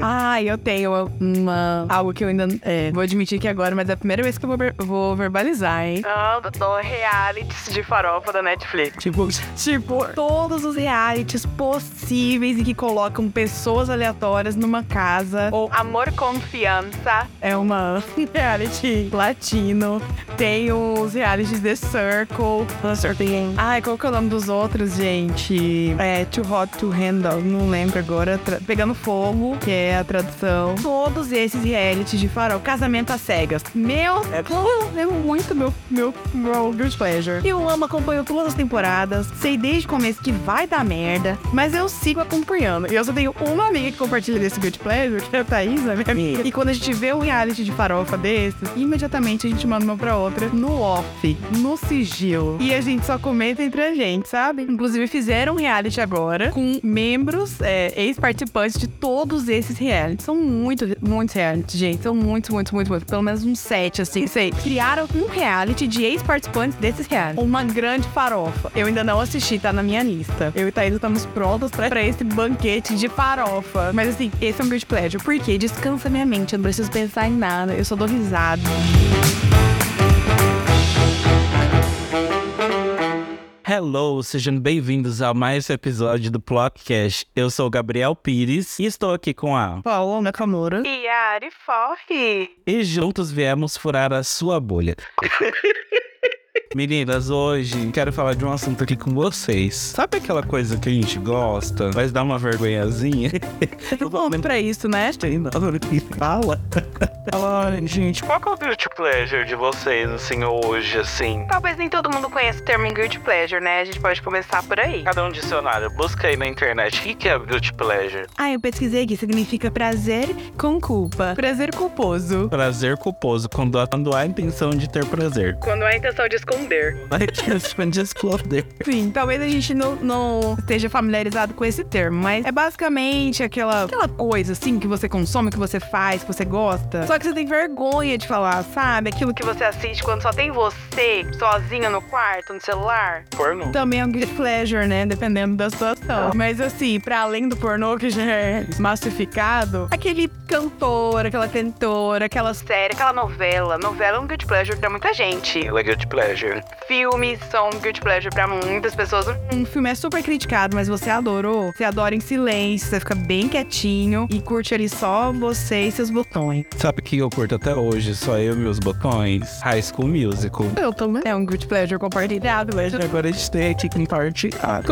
Ah, eu tenho uma. Algo que eu ainda. É, vou admitir que agora, mas é a primeira vez que eu vou, vou verbalizar, hein? Ah, do realities de farofa da Netflix. Tipo, Tipo, todos os realities possíveis e que colocam pessoas aleatórias numa casa. Ou Amor Confiança é uma reality latino. Tem os realities The Circle. Ai, qual que é o nome dos outros, gente? É Too Hot to Handle, não lembro agora. Pegando Fogo, que é a tradução. Todos esses realities de farol. Casamento às cegas. Meu, é muito meu, meu, meu guilty pleasure. Eu amo, acompanho todas as temporadas. Sei desde o começo que vai dar merda, mas eu sigo acompanhando. E eu só tenho uma amiga que compartilha desse guilty pleasure, que é a Thaisa, minha amiga. E quando a gente vê um reality de farofa desses, imediatamente a gente manda uma pra outra no off, no sigilo. E a gente só comenta entre a gente, sabe? Inclusive fizeram um reality agora com membros, é, ex-participantes de todos esses realities. São muitos, muitos realities, gente. São muitos, muitos, muitos, muitos. Pelo menos uns sete, assim. Sei. Criaram um reality de ex-participantes desses realities. Uma grande farofa. Eu ainda não assisti, tá na minha lista. Eu e Thaís estamos prontos pra, pra esse banquete de farofa. Mas assim, esse é um guilty pleasure. Porque descansa minha mente. Eu não preciso pensar em nada. Eu só dou risada. Hello, sejam bem-vindos a mais um episódio do Plotcast. Eu sou o Gabriel Pires e estou aqui com a. Paula Nakamura. E Ari Forre. E juntos viemos furar a sua bolha. Meninas, hoje quero falar de um assunto aqui com vocês. Sabe aquela coisa que a gente gosta, mas dá uma vergonhazinha? Eu vou pra isso, né? Tem nada que fala. Fala, gente, qual que é o guilty pleasure de vocês, assim, hoje, assim? Talvez nem todo mundo conheça o termo guilty pleasure, né? A gente pode começar por aí. Cada um dicionário, busca aí na internet. O que que é guilty pleasure? Ah, eu pesquisei aqui. Significa prazer com culpa. Prazer culposo. Prazer culposo, quando há, quando há a intenção de ter prazer. Quando há a intenção de esconder. Disclosure. Sim, talvez a gente não, não esteja familiarizado com esse termo, mas é basicamente aquela, aquela coisa, assim, que você consome, que você faz, que você gosta. Só que você tem vergonha de falar, sabe? Aquilo que você assiste quando só tem você, sozinho no quarto, no celular. Porno. Também é um guilty pleasure, né? Dependendo da situação. Mas assim, pra além do pornô que já é massificado, aquele cantor, aquela cantora, aquela série, aquela novela. Novela é um guilty pleasure pra muita gente. Ela é guilty pleasure. Filmes são um guilty pleasure pra muitas pessoas. Um filme é super criticado, mas você adorou. Você adora em silêncio, você fica bem quietinho e curte ali só você e seus botões. Sabe o que eu curto até hoje? Só eu e meus botões? High School Musical. Eu também. É um guilty pleasure compartilhado, mas... Agora a gente tem aqui que compartilhar.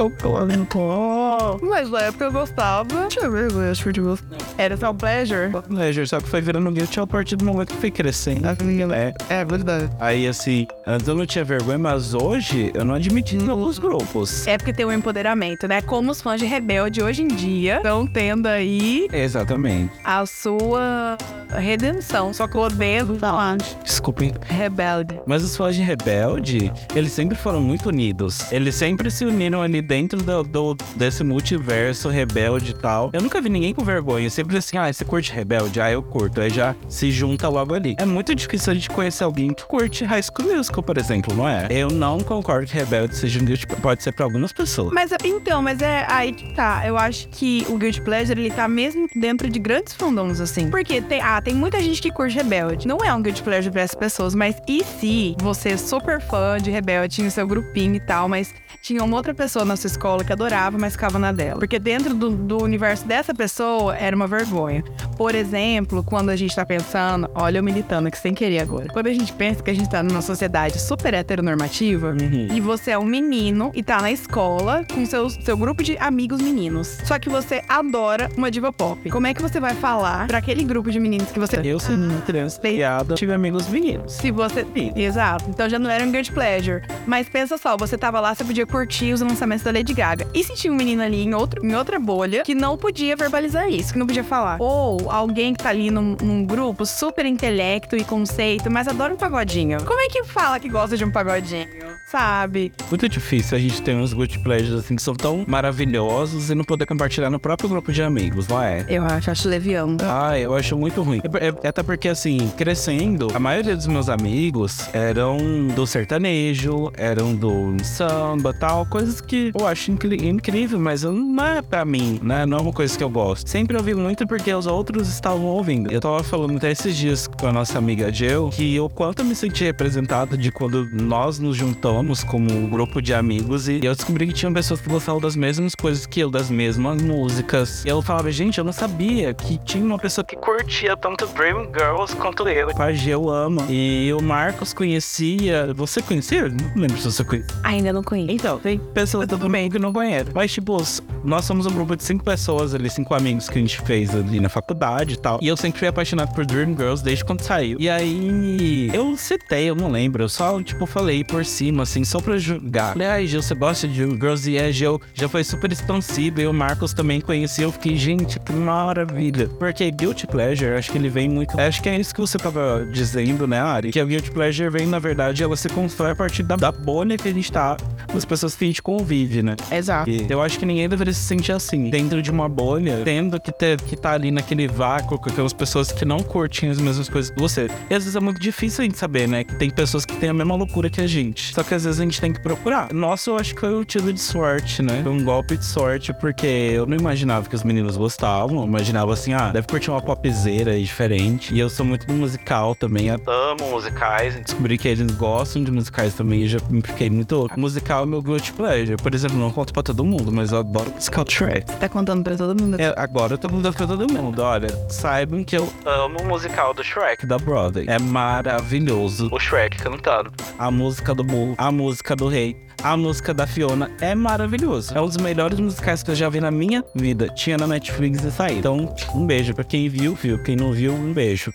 Mas na época eu gostava. Deixa eu ver, eu acho que eu Era só um pleasure? Pleasure, só que foi virando guilty a partir do momento que foi crescendo. É, É verdade. Aí assim, antes eu não tinha vergonha, mas hoje eu não admiti nos grupos. É porque tem um empoderamento, né? Como os fãs de Rebelde hoje em dia estão tendo aí Exatamente. a sua redenção. Só que eu odeio falar Desculpem. rebelde. Mas os fãs de Rebelde, eles sempre foram muito unidos. Eles sempre se uniram ali dentro do, do- desse multiverso rebelde e tal. Eu nunca vi ninguém com vergonha. Sempre assim, ah, você curte Rebelde? Ah, eu curto. Aí já se junta logo ali. É muito difícil a gente conhecer alguém que curte High School Musical, por exemplo, não é? Eu não concordo que Rebelde seja um guilty Pode ser pra algumas pessoas. Mas então, mas é aí que tá. Eu acho que o Guilty Pleasure, ele tá mesmo dentro de grandes fandoms, assim. Porque tem, ah, tem muita gente que curte Rebelde. Não é um Guilty Pleasure pra essas pessoas, mas e se você é super fã de Rebelde, tinha o seu grupinho e tal, mas tinha uma outra pessoa na sua escola que adorava, mas ficava na dela. Porque dentro do, do universo dessa pessoa era uma vergonha. Por exemplo, quando a gente tá pensando, olha eu militando aqui sem querer agora. Quando a gente pensa que a gente tá numa sociedade super heteronormativa, e você é um menino e tá na escola com seu, seu grupo de amigos meninos. Só que você adora uma diva pop. Como é que você vai falar pra aquele grupo de meninos que você. Eu, sendo criança piada, tive amigos meninos. Se você. Exato. Então já não era um guilty pleasure. Mas pensa só, você tava lá, você podia curtir os lançamentos da Lady Gaga. E se tinha um menino ali em, outro, em outra bolha que não podia verbalizar isso, que não podia falar? Ou alguém que tá ali num, num grupo super intelecto e conceito, mas adora um pagodinho. Como é que fala que gosta de um pagodinho? Sabe? Muito difícil a gente ter uns good pleasures assim que são tão maravilhosos e não poder compartilhar no próprio grupo de amigos, não é? Eu acho, acho leviano. Ah, eu acho muito ruim. É- é- até porque, assim, crescendo, a maioria dos meus amigos eram do sertanejo, eram do samba tal, coisas que eu acho incri- incrível, mas não é pra mim, né? Não é uma coisa que eu gosto. Sempre ouvi muito porque os outros outros estavam ouvindo. Eu tava falando até esses dias com a nossa amiga Jill que o quanto eu me senti representado de quando nós nos juntamos como um grupo de amigos e eu descobri que tinham pessoas que gostavam das mesmas coisas que eu, das mesmas músicas. E eu falava, gente, eu não sabia que tinha uma pessoa que curtia tanto Dream Girls quanto eu. A Jill ama. E o Marcos conhecia. Você conhecia? Não lembro se você conhecia. Ainda não conheço. Então, tem pessoas também que não conhecem. Mas, tipo, nós somos um grupo de cinco pessoas ali, cinco amigos que a gente fez ali na faculdade e tal. E eu sempre fui apaixonado por Dream Girls desde quando saiu. E aí, eu citei, eu não lembro. Eu só, tipo, falei por cima, assim, só pra julgar. Falei, ai, Gil, você gosta de? E a Gil já foi super expansiva. E o Marcos também conhecia. Eu fiquei, gente, que maravilha. Porque Guilty Pleasure, acho que ele vem muito. Acho que é isso que você tava dizendo, né, Ari? Que o Guilty Pleasure vem, na verdade, ela se constrói a partir da, da bolha que a gente tá, as pessoas que a gente convive, né? Exato. E eu acho que ninguém deveria se sentir assim, dentro de uma bolha, tendo que ter que tá ali naquele vácuo com aquelas pessoas que não curtem as mesmas coisas que você. E às vezes é muito difícil a gente saber, né? Que tem pessoas que têm a mesma loucura que a gente. Só que às vezes a gente tem que procurar. Nossa, eu acho que foi um tiro de sorte, né? Foi um golpe de sorte, porque eu não imaginava que os meninos gostavam. Eu imaginava assim, ah, deve curtir uma popzeira diferente. E eu sou muito musical também. Eu amo musicais. Descobri que eles gostam de musicais também. E já fiquei muito. Musical é meu guilty pleasure. Por exemplo, não conto pra todo mundo, mas eu adoro musical Shrek. Tá contando pra todo mundo? É, agora eu tô contando pra todo mundo. Olha, saibam que eu amo o musical do Shrek da Broadway. É maravilhoso. O Shrek cantando. A música do burro, a música do rei, a música da Fiona é maravilhoso. É um dos melhores musicais que eu já vi na minha vida. Tinha na Netflix e saiu. Então, um beijo pra quem viu, viu. Quem não viu, um beijo.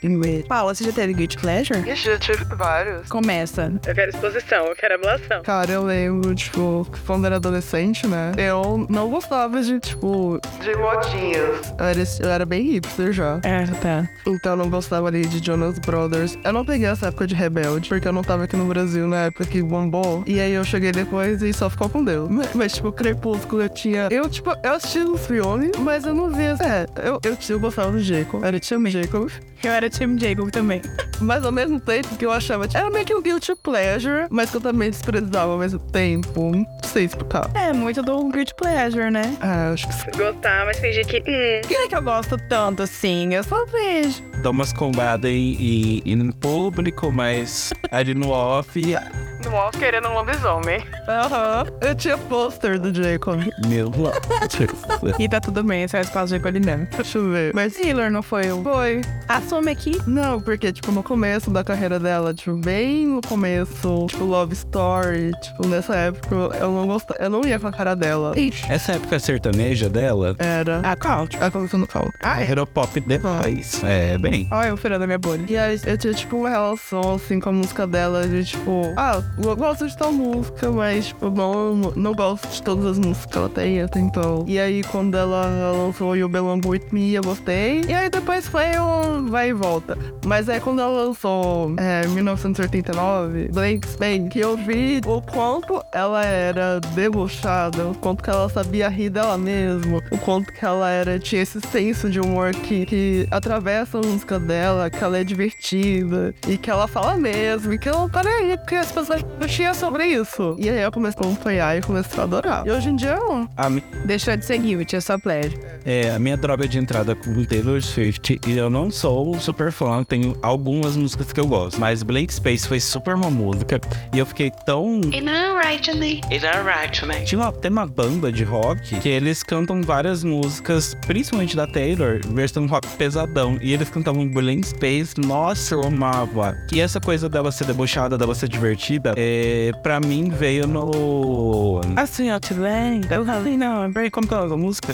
Paula, você já teve Guilty Pleasure? Ixi, já tive vários. Começa. Eu quero exposição, eu quero ablação. Cara, eu lembro, tipo, quando era adolescente, né? Eu não gostava de, tipo. De modinhas. Eu era, eu era bem hipster já. É, tá. Então eu não gostava ali de Jonas Brothers. Eu não peguei essa época de rebelde, porque eu não tava aqui no Brasil na época que bombou. E aí eu cheguei depois e só ficou com Deus. Mas, mas, tipo, Crepúsculo eu tinha. Eu, tipo, eu assisti os filmes, mas eu não via. É, eu, eu, eu gostava do Jacob. Era Tim Jacob. Eu era Tim Jacob também. Mas ao mesmo tempo que eu achava. Tipo, era meio que um guilty pleasure, mas que eu também desprezava ao mesmo tempo. Não sei explicar. É, muito do Guilty Pleasure, né? Ah, acho que sim. Gostar, mas fingir que. Hum. Quem é que eu gosto tanto assim? Eu só vejo. Dá umas combadas em, em, em público, mas ali no off. No off querendo um lobisomem. Aham. Eu tinha pôster do Jacob. Meu E tá tudo bem, essa é a resposta de ele mesmo. Deixa eu ver. Mas Taylor não foi o. Foi. Assume aqui. Não, porque, tipo, no começo da carreira dela, tipo, bem no começo, tipo, Love Story, tipo, nessa época, eu não gostava, eu não ia com a cara dela. Essa época sertaneja dela Era. Ah, couch. A começou no caldo. Ah, é. era o pop depois. É, bem. Olha eu furando a minha bolha. E aí eu tinha, tipo, uma relação, assim, com a música dela, de, tipo, ah, gosto de tal música, mas, tipo, não, não gosto de todas as músicas que ela tem, então. E aí, quando ela lançou You Belong With Me, eu gostei. E aí, depois foi um vai e volta. Mas é quando ela lançou, é, 1989, Blank Spain, que eu vi o quanto ela era debochada, o quanto que ela sabia rir dela mesma, o quanto que ela era, tinha esse senso de humor que, que atravessa a música dela, que ela é divertida, e que ela fala mesmo, e que ela não tá nem aí, porque as pessoas tinham sobre isso. E aí eu comecei a acompanhar e comecei a adorar. E hoje em dia, não. A, mi- Deixou de ser guilty, é só pleasure. é, a minha droga de entrada com Taylor Swift, e eu não sou um super fã, tenho algumas músicas que eu gosto, mas Blank Space foi super uma música, e eu fiquei tão Inarrightly. Inarrightly. Tinha uma, tem uma banda de rock que eles cantam várias músicas, principalmente da Taylor, versão rock pesadão. E eles cantavam Blank Space, nossa, eu amava. E essa coisa dela ser debochada, dela ser divertida, é, pra mim veio no. Assim, ó, bem. Eu falei, não, peraí, como que é a música?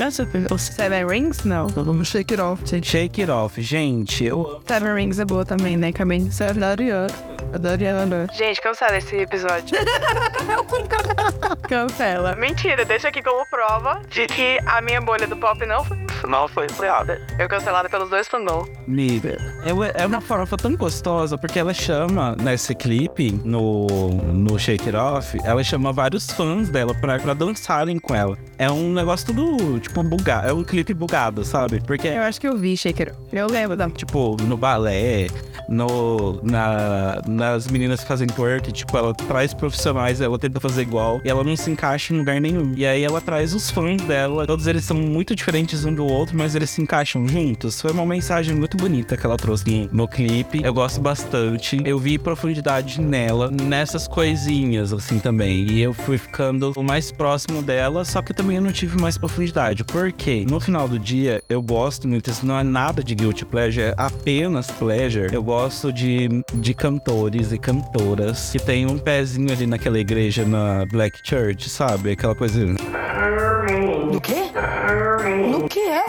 Seven Rings? Não. Vamos shake it off. Shake It Off, gente, eu Seven Rings é boa também, né? Acabei de Isso é da Ariana. É da Ariana. Gente, cansada esse episódio. Cancela. Mentira, deixa aqui como prova de que a minha bolha do pop não foi, não foi freada. Eu cancelada pelos dois fandom. Amiga, é, é uma farofa tão gostosa, porque ela chama nesse clipe, no no, no Shake It Off, ela chama vários fãs dela pra, pra dançarem com ela. É um negócio tudo, tipo, bugado. É um clipe bugado, sabe? Porque, Eu acho que eu vi Shaker. Eu lembro da. tipo, no balé, no, na, nas meninas que fazem twerk, tipo, ela traz profissionais, ela tenta fazer igual, e ela não se encaixa em lugar nenhum. E aí ela traz os fãs dela, todos eles são muito diferentes um do outro, mas eles se encaixam juntos. Foi uma mensagem muito bonita que ela trouxe no clipe. Eu gosto bastante. Eu vi profundidade nela, nessas coisinhas, assim, também. E eu fui ficando o mais próximo dela, só que também eu não tive mais profundidade. Por quê? No final do dia, eu gosto muito, isso não é nada de guilty pleasure, é apenas pleasure. Eu gosto de, de cantores e cantoras que tem um pezinho ali naquela igreja na Black Church, sabe? Aquela coisa. Do quê? No que é?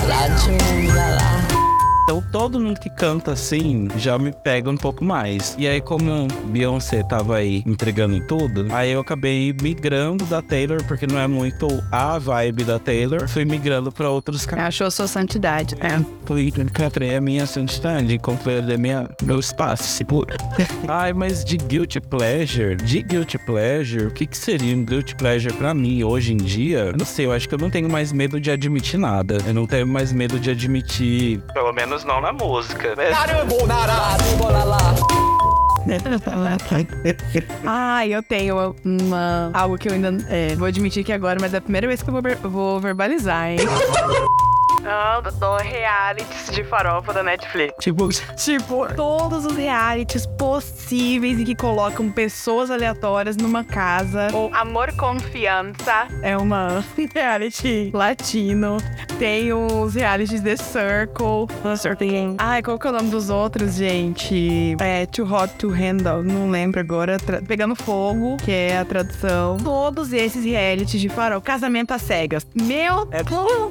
Então todo mundo que canta assim já me pega um pouco mais. E aí, como Beyoncé tava aí entregando tudo, aí eu acabei migrando da Taylor, porque não é muito a vibe da Taylor. Fui migrando pra outros caras. Achou sua santidade, né? Fui encontrei a minha santidade, encontrei a minha, meu espaço seguro. Ai, mas de guilty pleasure, de guilty pleasure, o que que seria um guilty pleasure pra mim hoje em dia? Eu não sei, eu acho que eu não tenho mais medo de admitir nada. Eu não tenho mais medo de admitir, pelo menos não na música. né? Ah, eu tenho uma, algo que eu ainda é, vou admitir aqui agora, mas é a primeira vez que eu vou, ver- vou verbalizar, hein? Ah, do realities de farofa da Netflix. Tipo, tipo, todos os realities possíveis e que colocam pessoas aleatórias numa casa. Ou Amor, confiança. é uma reality latino. Tem os realities The Circle. Ai, qual que é o nome dos outros, gente? É Too Hot to Handle, não lembro agora. Tra- Pegando Fogo, que é a tradução. Todos esses realities de farol. Casamento às cegas. Meu, é,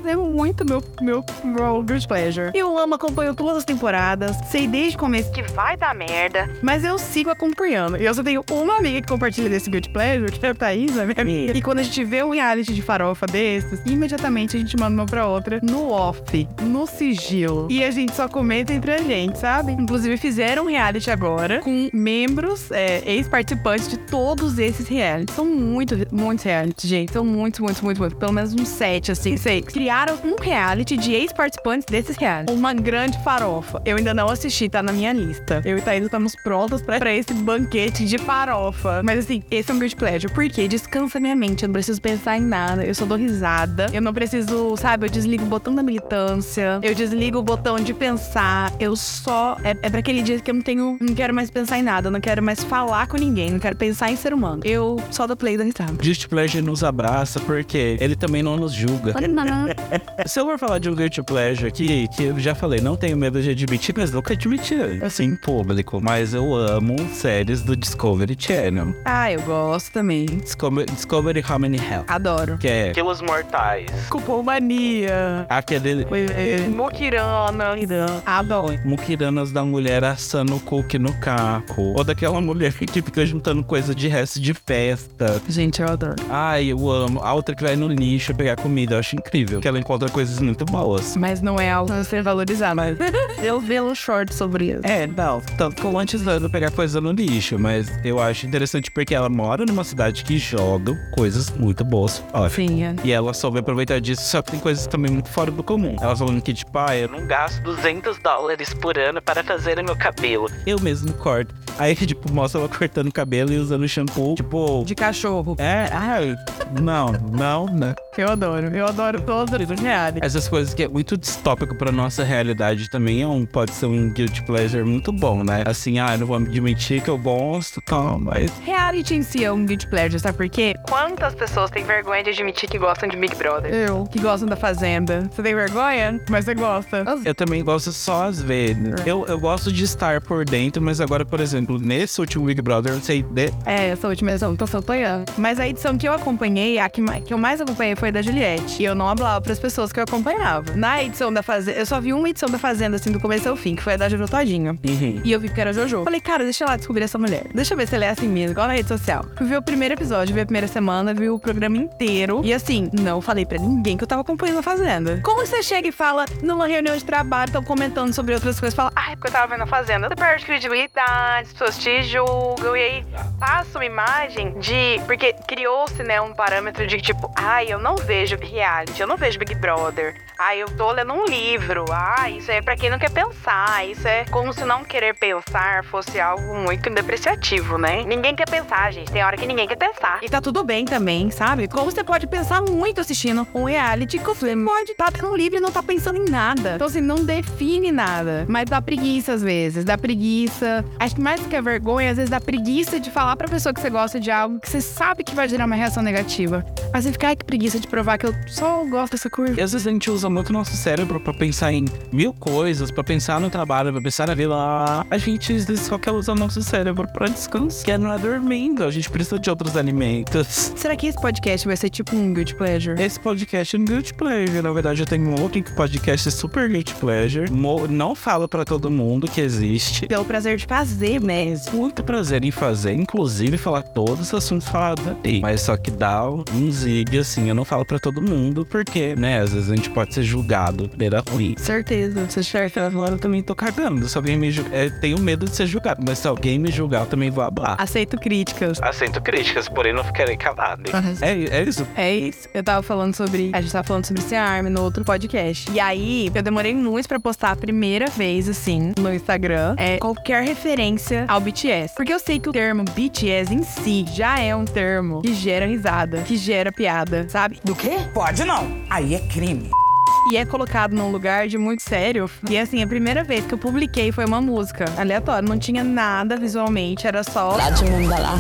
é muito meu, meu, meu guilty pleasure. Eu amo, acompanho todas as temporadas. Sei desde o começo que vai dar merda. mas eu sigo acompanhando. E eu só tenho uma amiga que compartilha desse Guilty Pleasure, que é a Thaís, a minha amiga. E quando a gente vê um reality de farofa desses, imediatamente a gente manda uma pra outra no off, no sigilo. E a gente só comenta entre a gente, sabe? Inclusive fizeram um reality agora com membros, é, ex-participantes de todos esses realities. São muitos, muitos realities, gente. São muitos, muitos, muitos, muitos. Pelo menos uns sete, assim, sei. Criaram um reality de ex-participantes desses realities. Uma grande farofa. Eu ainda não assisti, tá na minha lista. Eu e Thaís estamos prontas pra, pra esse banquete de farofa. Mas assim, esse é um guilty pleasure. Porque descansa minha mente. Eu não preciso pensar em nada. Eu só dou risada. Eu não preciso, sabe? Eu desligo o botão da militância. Eu desligo o botão de pensar. Eu só. É, é pra aquele dia que eu não tenho. Não quero mais pensar em nada. Eu não quero mais falar com ninguém. Não quero pensar em ser humano. Eu só dou play da risada. Guilty Pleasure nos abraça porque ele também não nos julga. Se eu for falar de um Guilty Pleasure aqui, que eu já falei, não tenho medo de admitir, mas nunca admiti assim em público. Mas eu amo séries do Discovery Channel. Ah, eu gosto também. Discovery, Discovery How Many Hell. Adoro. Que é Quilos Mortais. Cupomania. Aquele Mukirana. Adoro. Mukiranas da mulher assando cookie no caco. Ou daquela mulher que fica juntando coisa de resto de festa. Gente, eu adoro. Ai, eu amo. A outra que vai no lixo pegar comida, eu acho incrível. Que ela encontra coisas muito boas. Mas não é algo a ser valorizado. Mas eu vi um short sobre isso. É, não, tanto romantizando pegar coisa no lixo, mas eu acho interessante porque ela mora numa cidade que joga coisas muito boas fora. Sim, é. E ela soube aproveitar disso, só que tem coisas também muito fora do comum. Ela falando que, tipo, ah, eu não gasto 200 dólares por ano para fazer meu cabelo. Eu mesmo corto. Aí, tipo, mostra ela cortando o cabelo e usando shampoo, tipo... De cachorro. É, ai, não, não, né? Eu adoro. Eu adoro todos os reais. Essas coisas que é muito distópico pra nossa realidade também é um, pode ser um guilty pleasure muito bom, né? Assim, ah, eu não vou admitir que eu gosto, tal, mas Reality em si é um guilty pleasure, sabe por quê? Quantas pessoas têm vergonha de admitir que gostam de Big Brother? Eu, que gostam da Fazenda. Você tem vergonha? Mas você gosta. eu também gosto só às vezes. Eu, eu gosto de estar por dentro, mas agora, por exemplo, nesse último Big Brother, eu sei de... É, essa última edição, tô acompanhando. Mas a edição que eu acompanhei, a que, que eu mais acompanhei foi a da Juliette. E eu não falava pras pessoas que eu acompanhava. Na edição da Fazenda, eu só vi uma edição da Fazenda, assim, do começo ao fim, que foi a da Jojo Todinho. E eu vi que era a Jojo. Falei, cara, deixa eu lá descobrir essa mulher. Deixa eu ver se ela é assim mesmo, igual na rede social. Fui ver o primeiro episódio, vi a primeira semana, vi o programa inteiro. E assim, não falei pra ninguém que eu tava acompanhando a Fazenda. Como você chega e fala numa reunião de trabalho, estão comentando sobre outras coisas, fala, Ai, porque eu tava vendo a Fazenda. Você perde credibilidade, pessoas te julgam e aí passa uma imagem de. Porque criou-se, né, um parâmetro de tipo, ai, eu não vejo reality, eu não vejo Big Brother. Ai, eu tô lendo um livro. Ah, isso é pra quem não quer pensar. Isso é como se não querer pensar fosse algo muito depreciativo, né? Ninguém quer pensar, gente. Tem hora que ninguém quer pensar. E tá tudo bem também, sabe? Como você pode pensar muito assistindo um reality que você pode estar tá tendo livre e não tá pensando em nada. Então, assim, não define nada. Mas dá preguiça às vezes. Dá preguiça. Acho que mais que a vergonha, às vezes dá preguiça de falar pra pessoa que você gosta de algo que você sabe que vai gerar uma reação negativa. Mas você fica, ai, que preguiça de provar que eu só gosto dessa cor. E às vezes a gente usa muito o nosso cérebro pra pensar em mil coisas, pra pensar no trabalho, pra pensar na vida. A gente só quer usar o nosso cérebro pra descansar. Que é não é dormindo. A gente precisa de outros alimentos. Será que esse podcast vai ser tipo um guilty pleasure? Esse podcast é um guilty pleasure. Na verdade, eu tenho um outro podcast super guilty pleasure. Mo- Não falo pra todo mundo que existe. Pelo prazer de fazer Muito prazer em fazer, inclusive falar todos os assuntos falados ali. Mas só que dá um zig, assim, eu não falo pra todo mundo, porque, né, às vezes a gente pode ser julgado maneira ruim. Certeza. Você certo, agora eu também tô cagando. Se alguém me julgar, é, tenho medo de ser julgado, mas se alguém me julgar, eu também vou hablar. Aceito críticas. Aceito críticas, porém não ficarei calado. É, é isso. É isso. Eu tava falando sobre. A gente tava falando sobre esse arme no outro podcast. E aí, eu demorei muito pra postar a primeira vez, assim, no Instagram. É qualquer referência ao BTS. Porque eu sei que o termo BTS em si já é um termo que gera risada, que gera piada, sabe? Do quê? Pode não. Aí é crime. E é colocado num lugar de muito sério. E assim, a primeira vez que eu publiquei foi uma música aleatória. Não tinha nada visualmente, era só.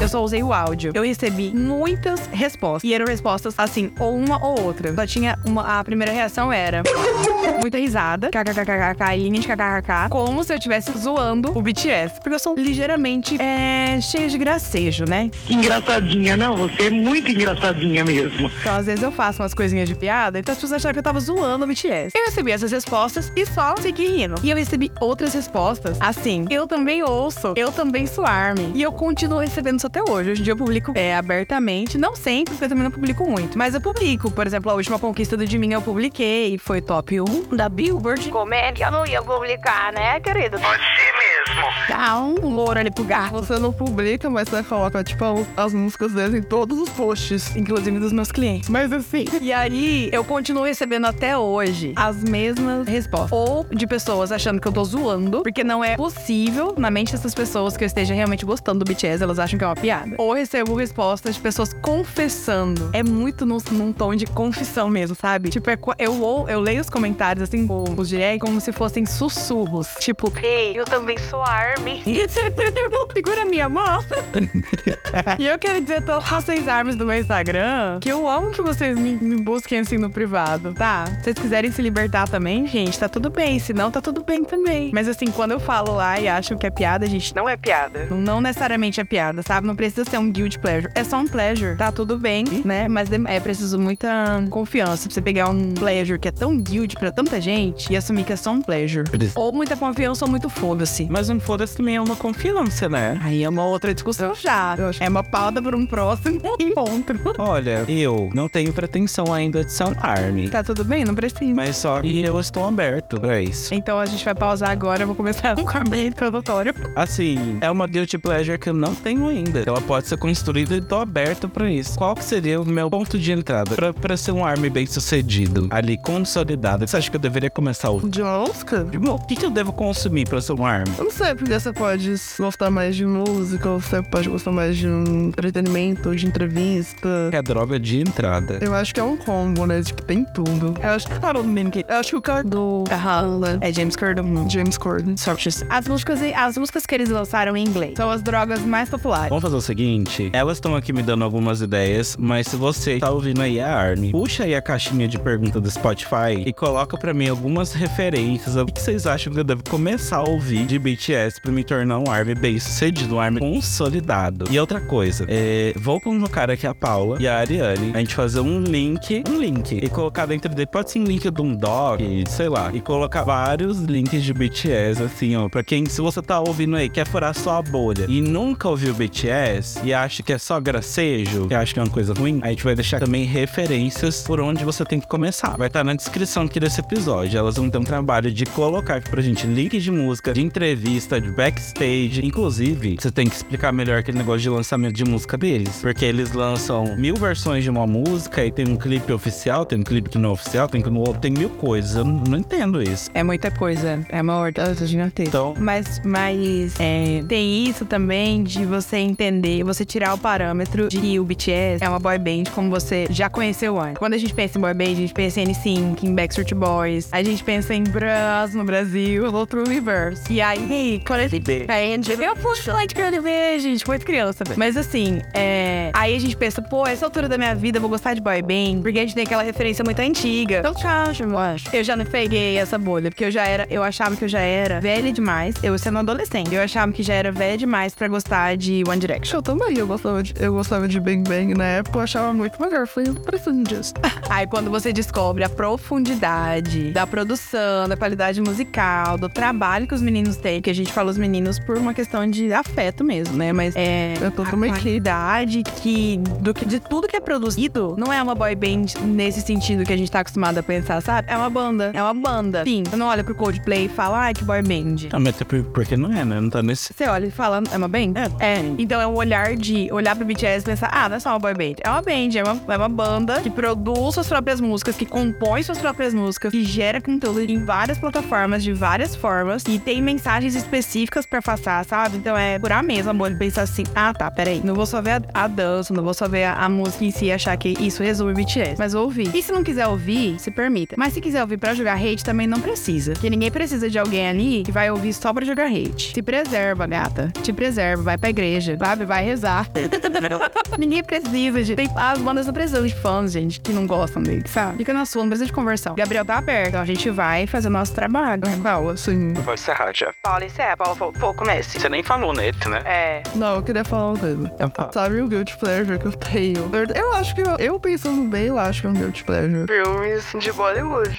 Eu só usei o áudio. Eu recebi muitas respostas. E eram respostas assim, ou uma ou outra. Só tinha uma. A primeira reação era. Muita risada. KKKKK, linha de KKKK. Como se eu estivesse zoando o BTS. Porque eu sou ligeiramente é, cheia de gracejo, né? Engraçadinha, não? Você é muito engraçadinha mesmo. Então, às vezes eu faço umas coisinhas de piada, então as pessoas acharam que eu tava zoando o BTS. Eu recebi essas respostas e só segui rindo. E eu recebi outras respostas, assim, eu também ouço, eu também sou ARMY. E eu continuo recebendo isso até hoje. Hoje em dia eu publico é, abertamente, não sempre, porque eu também não publico muito. Mas eu publico, por exemplo, a última conquista do de mim eu publiquei, foi top 1 da Billboard. Comédia, eu não ia publicar, né, querido? Dá um louro ali pro gato. Você não publica, mas você coloca, tipo, as músicas deles em todos os posts. Inclusive dos meus clientes. Mas assim. E aí, eu continuo recebendo até hoje as mesmas respostas. Ou de pessoas achando que eu tô zoando, porque não é possível, na mente dessas pessoas, que eu esteja realmente gostando do BTS, elas acham que é uma piada. Ou recebo respostas de pessoas confessando. É muito num, num tom de confissão mesmo, sabe? Tipo, é, eu, ou- eu leio os comentários, assim, os direct, como se fossem sussurros. Tipo, Ei, eu também sou ARMY. Segura minha mão. e eu quero dizer pra vocês armas do meu Instagram que eu amo que vocês me, me busquem assim no privado, tá? Se vocês quiserem se libertar também, gente, tá tudo bem. Se não, tá tudo bem também. Mas assim, quando eu falo lá e acham que é piada, gente, Não é piada. não, não necessariamente é piada, sabe? Não precisa ser um guilty pleasure. É só um pleasure. Tá tudo bem, né? Mas dem- é preciso muita confiança pra você pegar um pleasure que é tão guilty pra tanta gente e assumir que é só um pleasure. Ou muita confiança ou muito foda-se. Mas foda-se também é uma confiança, né? Aí é uma outra discussão já. É uma pauta para um próximo encontro. Olha, eu não tenho pretensão ainda de ser um army. Tá tudo bem? Não precisa. Mas só que eu estou aberto pra isso. Então a gente vai pausar agora. Eu vou começar um caminho introdutório. Assim, é uma guilty pleasure que eu não tenho ainda. Ela pode ser construída e tô aberto pra isso. Qual que seria o meu ponto de entrada pra, pra ser um army bem sucedido? Ali, consolidado. Você acha que eu deveria começar o... De uma música? O que, que eu devo consumir pra ser um army? Eu não sei, porque você pode gostar mais de música, ou você pode gostar mais de um entretenimento, de entrevista. É a droga de entrada. Eu acho que é um combo, né? Tipo, tem tudo. Eu acho que claro, que. Eu acho que o cara do. Aham, é James Corden. James Corden. As músicas, as músicas que eles lançaram em inglês são as drogas mais populares. Vamos fazer o seguinte: elas estão aqui me dando algumas ideias, mas se você tá ouvindo aí a Army, puxa aí a caixinha de pergunta do Spotify e coloca pra mim algumas referências. O que vocês acham que eu devo começar a ouvir de BTS pra me tornar um Army bem sucedido, um Army consolidado? E outra coisa, é, vou colocar aqui a Paula e a Ariane, a gente fazer um link, um link, e colocar dentro dele, pode ser um link de um doc, sei lá, e colocar vários links de BTS, assim, ó, pra quem, se você tá ouvindo aí, quer furar só a bolha e nunca ouviu BTS e acha que é só gracejo, que acha que é uma coisa ruim, a gente vai deixar também referências por onde você tem que começar. Vai estar na descrição aqui desse episódio. Elas vão ter um trabalho de colocar aqui pra gente links de música, de entrevista pista, de backstage. Inclusive, você tem que explicar melhor aquele negócio de lançamento de música deles. Porque eles lançam mil versões de uma música e tem um clipe oficial, tem um clipe que não é oficial, tem, que no outro, tem mil coisas. Eu não, não entendo isso. É muita coisa. É uma horta gigantesca. Então, Mas, mas é, tem isso também de você entender, você tirar o parâmetro de que o BTS é uma boy band como você já conheceu antes. Quando a gente pensa em boy band, a gente pensa em NSYNC, em Backstreet Boys, a gente pensa em Bras no Brasil, outro universo. E aí, quando a gente entende, eu puxo lá de quero ver, gente, muito criança. Mas assim, é, aí a gente pensa, pô, essa altura da minha vida eu vou gostar de boy band, porque a gente tem aquela referência muito antiga. Então, acho, eu acho. Eu já não peguei essa bolha, porque eu já era, eu achava que eu já era velha demais, eu sendo adolescente. Eu achava que já era velha demais pra gostar de One Direction. Eu também, eu gostava de, eu gostava de Bang Bang na época, eu achava muito melhor. Eu preciso disso. Aí quando você descobre a profundidade da produção, da qualidade musical, do trabalho que os meninos têm, que a gente fala os meninos por uma questão de afeto mesmo, né? Mas é Eu a totalmente. qualidade que, do que de tudo que é produzido não é uma boy band nesse sentido que a gente tá acostumado a pensar, sabe? É uma banda, é uma banda. Sim, você não olha pro Coldplay e fala, ai, que boy band. ah, mas até por- porque não é, né? Não tá nesse. Você olha e fala, é uma band? É. Então é um olhar de olhar pro BTS e pensar, ah, não é só uma boy band. É uma band, é uma, é uma banda que produz suas próprias músicas, que compõe suas próprias músicas, que gera conteúdo em várias plataformas, de várias formas, e tem mensagens específicas pra passar, sabe? Então é curar mesmo a bolha e pensar assim, ah, tá, peraí, não vou só ver a, a dança, não vou só ver a, a música em si e achar que isso resume BTS, mas vou ouvir. E se não quiser ouvir, se permita. Mas se quiser ouvir pra jogar hate, também não precisa. Porque ninguém precisa de alguém ali que vai ouvir só pra jogar hate. Se preserva, gata. Te preserva, vai pra igreja, sabe? Vai rezar. ninguém precisa de. Tem, as bandas não precisam de fãs, gente, que não gostam dele, sabe? Fica na sua, não precisa de conversão. Gabriel tá aberto, então a gente vai fazer o nosso trabalho. Não, assim. Vou encerrar, já. Paulo, isso é, Paulo, Paulo, Paulo, comece. Você nem falou nele, né? É. Não, eu queria falar uma coisa. Então. Sabe o Guilty Pleasure que eu tenho? Eu acho que eu, eu pensando bem, eu acho que é um Guilty Pleasure. Filmes de Bollywood.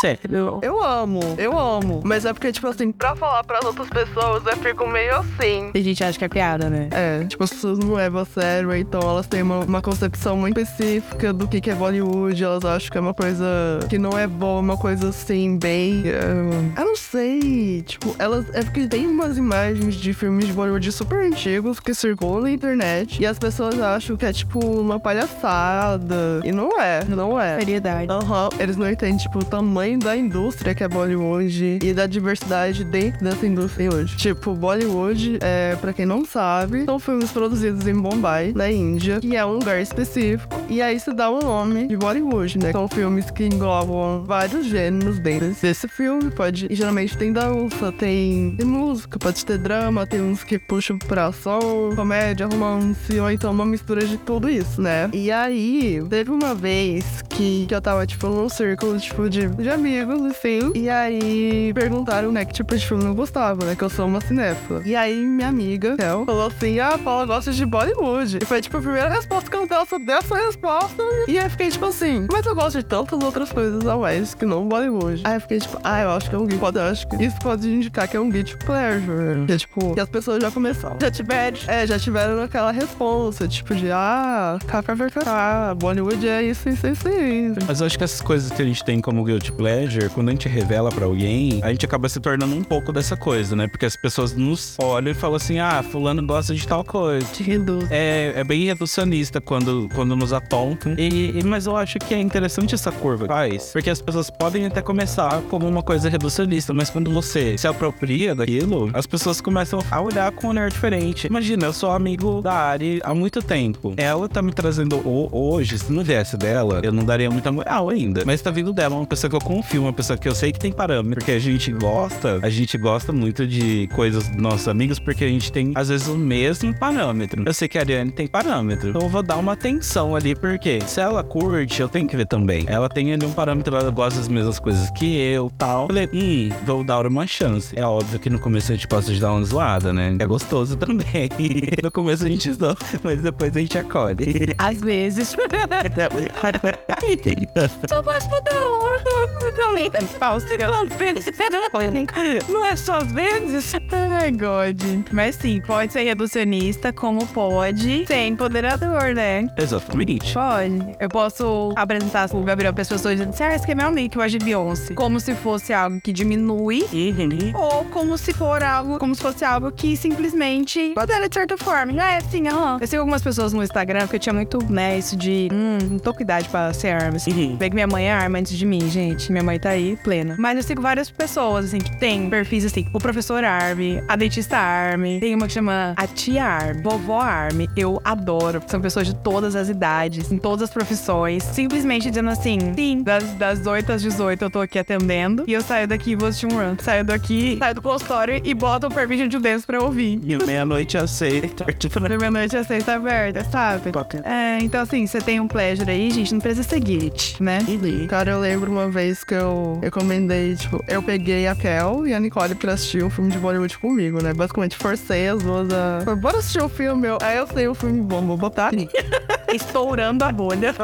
Sério. Eu amo, eu amo. Mas é porque, tipo assim, pra falar pras outras pessoas, eu fico meio assim. A gente acha que é piada, né? É, tipo, as pessoas não levam a sério, então elas têm uma, uma concepção muito específica do que, que é Bollywood. Elas acham que é uma coisa que não é boa, uma coisa assim, bem. é, eu não sei. Tipo, elas. É porque tem umas imagens de filmes de Bollywood super antigos que circulam na internet e as pessoas acham que é, tipo, uma palhaçada. E não é, não é. Seriedade. Aham, eles não entendem, tipo, o tamanho da indústria que é Bollywood e da diversidade dentro dessa indústria hoje. Tipo, Bollywood, é, pra quem não sabe, são filmes produzidos em Bombay, na Índia, que é um lugar específico. E aí se dá o nome de Bollywood, né? São filmes que englobam vários gêneros dentro desse filme. Pode. Geralmente tem dança, tem, tem música, pode ter drama, tem uns que puxam pra ação, comédia, romance, ou então uma mistura de tudo isso, né? E aí, teve uma vez que, que eu tava, tipo, num círculo, tipo, de, de amigos, assim. E aí perguntaram, né, que tipo de filme eu gostava, né? Que eu sou uma cinéfila. E aí minha amiga, Kel, falou assim: Ah, Paula gosta de Bollywood. E foi, tipo, a primeira resposta que eu dei, essa dessa resposta. E aí fiquei, tipo assim, mas eu gosto de tantas outras coisas a mais que não Bollywood. Aí eu fiquei, tipo, ah, eu acho que é um guilty. Acho que isso pode indicar que é um guilty pleasure. Que é, tipo, que as pessoas já começaram. Já tiveram, é, já tiveram aquela resposta, tipo, de, ah, kkkk, Bollywood é isso, isso, isso, isso. Mas eu acho que essas coisas que a gente tem como guilty pleasure, quando a gente revela pra alguém, a gente acaba se tornando um pouco dessa coisa, né? Porque as pessoas nos olham e falam assim, ah, fulano gosta de tal coisa. Te reduz. É, é bem reducionista quando, quando nos apontam. E, e- mas eu acho que é interessante essa curva que faz. Porque as pessoas podem até começar como uma coisa reducionista, mas quando você se apropria daquilo, as pessoas começam a olhar com um olhar diferente. Imagina, eu sou amigo da Ari há muito tempo. Ela tá me trazendo hoje, se não viesse dela, eu não daria muita moral ainda. Mas tá vindo dela, uma pessoa que eu confio, uma pessoa que eu sei que tem parâmetro. Porque a gente gosta, a gente gosta muito de coisas dos nossos amigos, porque a gente tem, às vezes, o mesmo parâmetro. Eu sei que a Ariane tem parâmetro. Então eu vou dar uma atenção ali, porque se ela curte, eu tenho que ver também. Ela tem ali um parâmetro, ela gosta das mesmas coisas que eu tal. Falei, hum, vou dar uma chance. É óbvio que no começo a gente gosta de dar uma zoada, né? É gostoso também. no começo a gente zoa, mas depois a gente acolhe. Às vezes. Só vai poder Não é só às vezes. Ai, God. Mas sim, pode ser reducionista, como pode ser empoderador, né? Exatamente. Pode. Eu posso apresentar o Gabriel para as pessoas dizendo assim, ah, esse aqui é meu amigo, que gosta de Beyoncé. Como se fosse algo que diminui. Ou como se for algo, como se fosse algo que simplesmente modera de certa forma. Ah, é assim, aham. Eu sigo algumas pessoas no Instagram, porque eu tinha muito, né, isso de, hum, não tô com idade pra ser arma. Assim. Bem que minha mãe é arma antes de mim, gente. Minha mãe tá aí, plena. Mas eu sigo várias pessoas, assim, que tem perfis assim, o professor Arme, a dentista Arme, tem uma que chama a tia Arme, vovó Arme. Eu adoro. São pessoas de todas as idades, em todas as profissões, simplesmente dizendo assim: sim, das, das 8 às 18 eu tô aqui atendendo e eu saio daqui e vou assistir um run. Saio daqui, saio do consultório e boto o perfil de dentro pra ouvir. E meia-noite às seis. Da meia-noite às seis tá aberta, sabe? É, então assim, você tem um pleasure aí, gente, não precisa ser guilty, né? Cara, eu lembro uma vez que eu recomendei, tipo, eu peguei a Kel e a Nicole pra assistir um filme de Bollywood comigo, né? Basicamente forcei as duas a. Bora assistir um filme, meu. Aí eu sei o filme bom, vou botar. Estourando a bolha.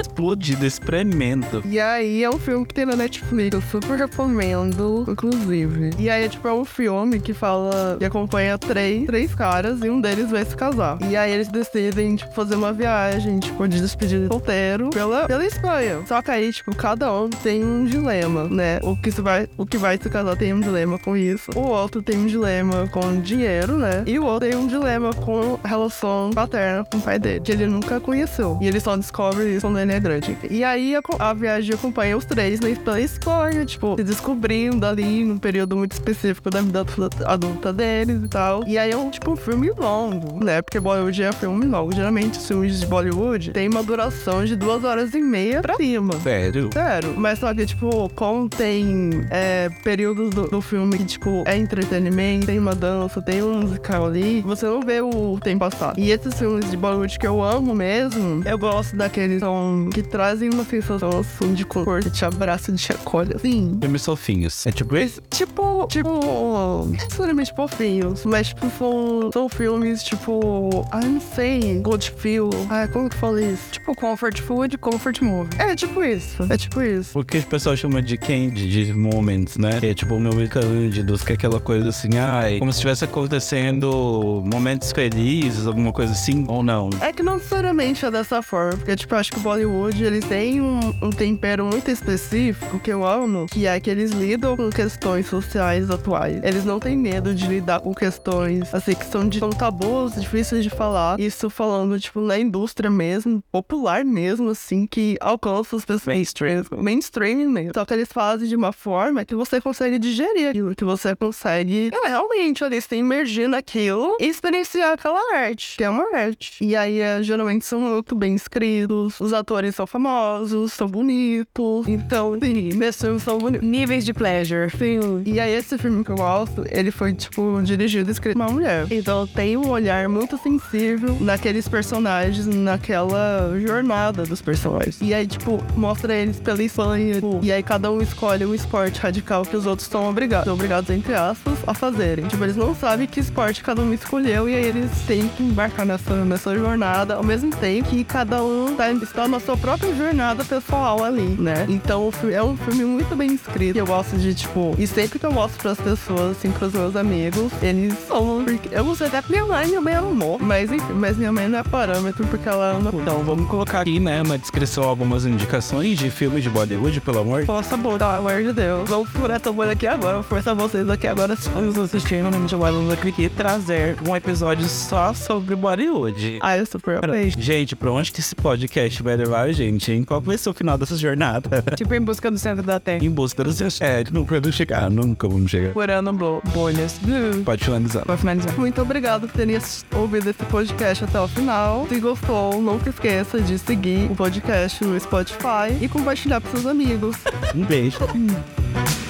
Explodido, espremendo. E aí é um filme que tem na Netflix, eu super recomendo, inclusive. E aí, tipo, é um filme que fala que acompanha três, três caras e um deles vai se casar. E aí eles decidem, tipo, fazer uma viagem, tipo, de despedida de solteiro pela, pela Espanha. Só que aí, tipo, cada um tem um dilema, né? O que, se vai, o que vai se casar tem um dilema com isso. O outro tem um dilema com dinheiro, né? E o outro tem um dilema com relação paterna com o pai dele, que ele nunca conheceu. E ele só descobre isso quando ele é grande. E aí a, a viagem acompanha os três né, pela Espanha, tipo, se descobrindo ali num período muito específico da vida adulta deles e tal. E aí é um, tipo, um filme longo, né? Porque Bollywood é filme longo. Geralmente os filmes de Bollywood tem uma duração de duas horas e meia pra cima. Sério? Sério. Mas só que, tipo, como tem é, períodos do, do filme que, tipo, é entretenimento, tem uma dança, tem um musical ali, você não vê o tempo passar. E esses filmes de Bollywood que eu amo mesmo, eu gosto daqueles som que trazem uma sensação assim de conforto, te abraça, te acolhe, assim. Filmes fofinhos. É tipo esse? Tipo, tipo, não necessariamente fofinhos, mas, tipo, são, são filmes, tipo, ah, não sei, Good Feel. Ah, como que fala isso? Tipo, comfort food, comfort movie. É tipo isso, é tipo isso. O que o pessoal chama de candy, de moments, né? Que é tipo o meu cândidos, que é aquela coisa assim, ai, como se estivesse acontecendo momentos felizes, alguma coisa assim, ou não. É que não necessariamente é dessa forma, porque, tipo, eu acho que o Bollywood, ele tem um, um tempero muito específico que eu amo, que é que eles lidam com questões sociais atuais. Eles não têm medo de lidar com questões, assim, que são, de, são tabus, difíceis de falar. Isso falando, tipo, na indústria mesmo, popular mesmo, assim, que alcança as pessoas mainstream, mainstream mesmo. Só que eles fazem de uma forma que você consegue digerir aquilo, que você consegue é, realmente ali se imergir naquilo e experienciar aquela arte, que é uma arte. E aí, é, geralmente, são muito bem escritos, os atores são famosos, são bonitos. Então, sim, meus filmes são bonitos. Níveis de pleasure. Sim. E aí, esse filme que eu gosto, ele foi, tipo, dirigido e escrito por uma mulher. Então, tem um olhar muito sensível naqueles personagens, naquela jornada dos personagens. E aí, tipo, mostra eles pela Espanha. Tipo, e aí, cada um escolhe um esporte radical que os outros estão obrigados, são obrigados, entre aspas, a fazerem. Tipo, eles não sabem que esporte cada um escolheu e aí eles têm que embarcar nessa, nessa jornada ao mesmo que cada um tá, está na sua própria jornada pessoal ali, né? Então, é um filme muito bem escrito. Eu gosto de, tipo, e sempre que eu mostro pras pessoas, assim, pros meus amigos, eles são. porque- Eu não sei até que minha mãe, minha mãe amou, mas enfim, mas minha mãe não é parâmetro porque ela ama. Então vamos colocar aqui, né, na descrição algumas indicações de filmes de Bollywood, pelo amor. Possa boa, pelo amor de Deus. Vamos furar essa bolha aqui agora, vou forçar vocês aqui agora. Vamos assistir no nome de Bollywood aqui e trazer um episódio só sobre Bollywood. Ai, eu super amei. Gente, pra onde que esse podcast vai levar a gente, hein? Qual vai ser o final dessa jornada? Tipo, em busca do centro da Terra. em busca dos seus... É, nunca vamos chegar, nunca vamos chegar. Furando bo- bolhas. Pode finalizar. Pra finalizar. Muito obrigado por terem ouvido esse podcast até o final. Se gostou, nunca esqueça de seguir o podcast no Spotify e compartilhar com seus amigos. Um beijo.